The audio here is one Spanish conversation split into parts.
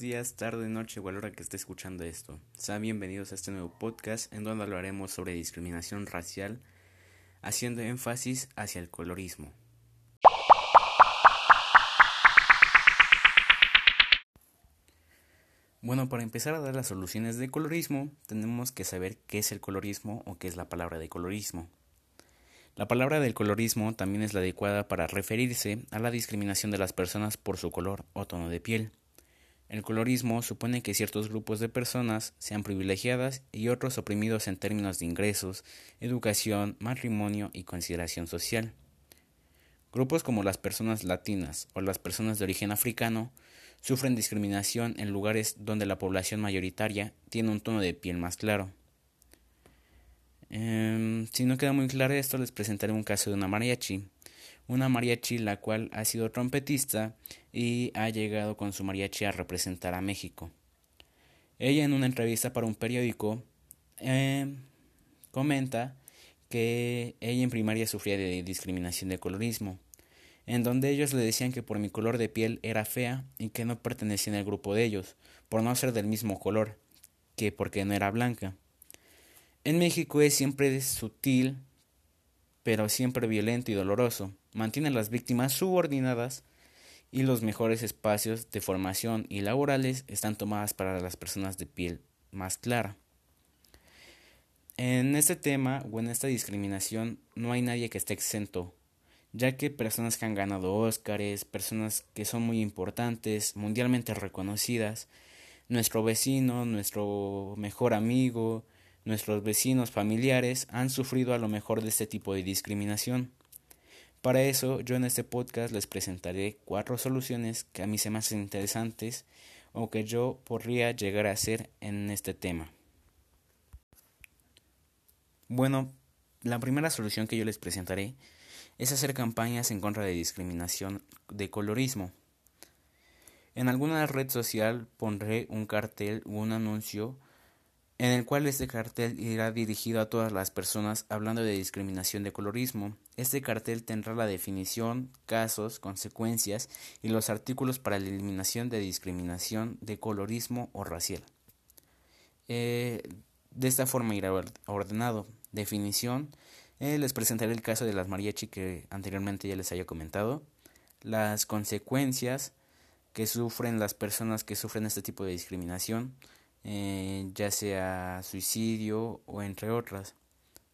días, tarde, noche o a la hora que esté escuchando esto. Sean bienvenidos a este nuevo podcast en donde hablaremos sobre discriminación racial, haciendo énfasis hacia el colorismo. Bueno, para empezar a dar las soluciones de colorismo, tenemos que saber qué es el colorismo o qué es la palabra de colorismo. La palabra del colorismo también es la adecuada para referirse a la discriminación de las personas por su color o tono de piel. El colorismo supone que ciertos grupos de personas sean privilegiadas y otros oprimidos en términos de ingresos, educación, matrimonio y consideración social. Grupos como las personas latinas o las personas de origen africano sufren discriminación en lugares donde la población mayoritaria tiene un tono de piel más claro. Em, si no queda muy claro esto, les presentaré un caso de una mariachi una mariachi la cual ha sido trompetista y ha llegado con su mariachi a representar a México. Ella en una entrevista para un periódico eh, comenta que ella en primaria sufría de discriminación de colorismo, en donde ellos le decían que por mi color de piel era fea y que no pertenecía al grupo de ellos, por no ser del mismo color, que porque no era blanca. En México es siempre sutil, pero siempre violento y doloroso mantiene a las víctimas subordinadas y los mejores espacios de formación y laborales están tomadas para las personas de piel más clara. En este tema o en esta discriminación no hay nadie que esté exento, ya que personas que han ganado Óscares, personas que son muy importantes, mundialmente reconocidas, nuestro vecino, nuestro mejor amigo, nuestros vecinos familiares han sufrido a lo mejor de este tipo de discriminación. Para eso yo en este podcast les presentaré cuatro soluciones que a mí se me hacen interesantes o que yo podría llegar a hacer en este tema. Bueno, la primera solución que yo les presentaré es hacer campañas en contra de discriminación de colorismo. En alguna red social pondré un cartel o un anuncio en el cual este cartel irá dirigido a todas las personas hablando de discriminación de colorismo. Este cartel tendrá la definición, casos, consecuencias y los artículos para la eliminación de discriminación de colorismo o racial. Eh, de esta forma irá ordenado. Definición. Eh, les presentaré el caso de las mariachi que anteriormente ya les haya comentado. Las consecuencias que sufren las personas que sufren este tipo de discriminación eh, ya sea suicidio o entre otras.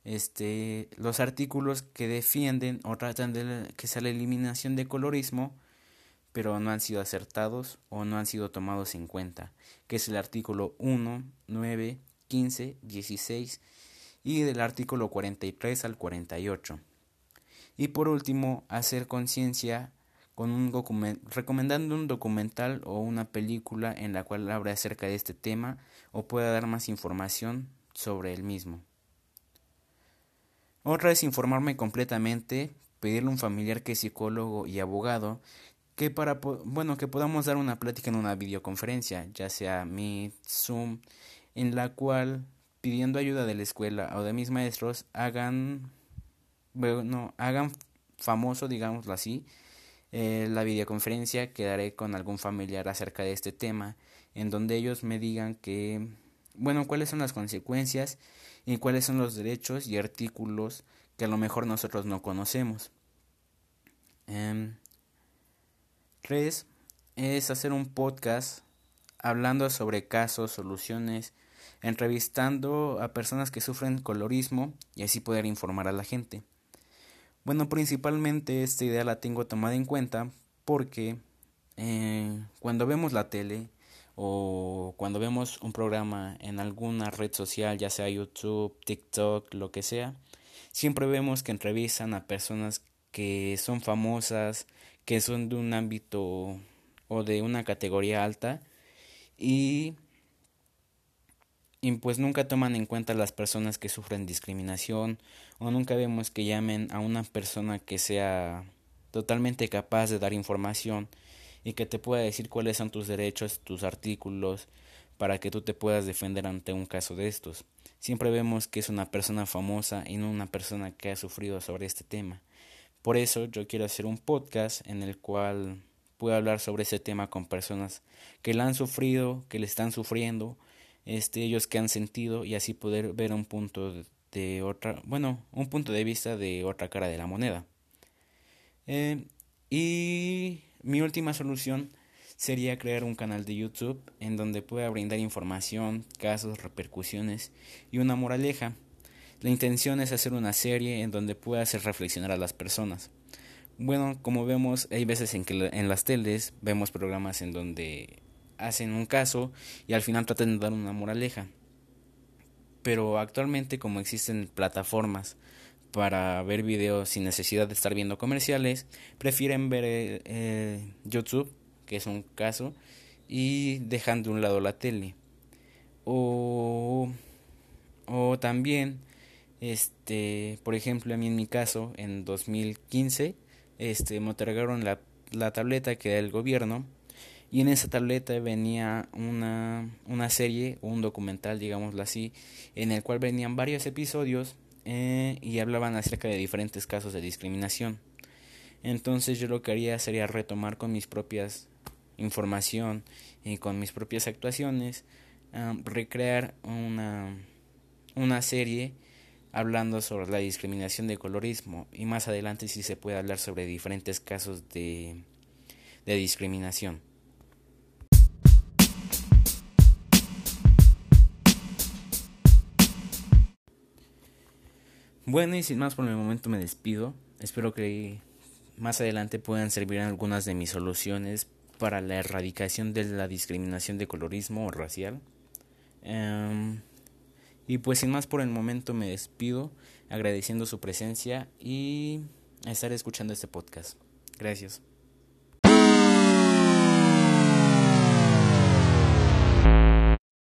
Este, los artículos que defienden o tratan de que sea la eliminación de colorismo, pero no han sido acertados o no han sido tomados en cuenta, que es el artículo 1, 9, 15, 16 y del artículo 43 al 48. Y por último, hacer conciencia con un recomendando un documental o una película en la cual hable acerca de este tema o pueda dar más información sobre el mismo. Otra es informarme completamente, pedirle a un familiar que es psicólogo y abogado que para bueno que podamos dar una plática en una videoconferencia, ya sea Meet, Zoom, en la cual pidiendo ayuda de la escuela o de mis maestros hagan bueno, hagan famoso, digámoslo así, eh, la videoconferencia quedaré con algún familiar acerca de este tema, en donde ellos me digan que, bueno, cuáles son las consecuencias y cuáles son los derechos y artículos que a lo mejor nosotros no conocemos. Eh, tres es hacer un podcast hablando sobre casos, soluciones, entrevistando a personas que sufren colorismo y así poder informar a la gente. Bueno, principalmente esta idea la tengo tomada en cuenta porque eh, cuando vemos la tele o cuando vemos un programa en alguna red social, ya sea YouTube, TikTok, lo que sea, siempre vemos que entrevistan a personas que son famosas, que son de un ámbito o de una categoría alta y y pues nunca toman en cuenta las personas que sufren discriminación o nunca vemos que llamen a una persona que sea totalmente capaz de dar información y que te pueda decir cuáles son tus derechos, tus artículos, para que tú te puedas defender ante un caso de estos. Siempre vemos que es una persona famosa y no una persona que ha sufrido sobre este tema. Por eso yo quiero hacer un podcast en el cual pueda hablar sobre ese tema con personas que la han sufrido, que le están sufriendo, este, ellos que han sentido y así poder ver un punto de otra, bueno, un punto de vista de otra cara de la moneda. Eh, y mi última solución sería crear un canal de YouTube en donde pueda brindar información, casos, repercusiones y una moraleja. La intención es hacer una serie en donde pueda hacer reflexionar a las personas. Bueno, como vemos, hay veces en que en las teles vemos programas en donde hacen un caso y al final tratan de dar una moraleja. Pero actualmente como existen plataformas para ver videos sin necesidad de estar viendo comerciales, prefieren ver eh, eh, YouTube que es un caso, y dejando de un lado la tele. O, o también, este, por ejemplo, a mí en mi caso, en 2015, este, me otorgaron la, la tableta que era el gobierno y en esa tableta venía una, una serie, un documental, digámoslo así, en el cual venían varios episodios eh, y hablaban acerca de diferentes casos de discriminación. Entonces yo lo que haría sería retomar con mis propias información y con mis propias actuaciones, recrear una, una serie hablando sobre la discriminación de colorismo y más adelante si se puede hablar sobre diferentes casos de, de discriminación. Bueno, y sin más por el momento me despido. Espero que más adelante puedan servir algunas de mis soluciones para la erradicación de la discriminación de colorismo o racial. Em, y pues sin más por el momento me despido agradeciendo su presencia y estar escuchando este podcast. Gracias.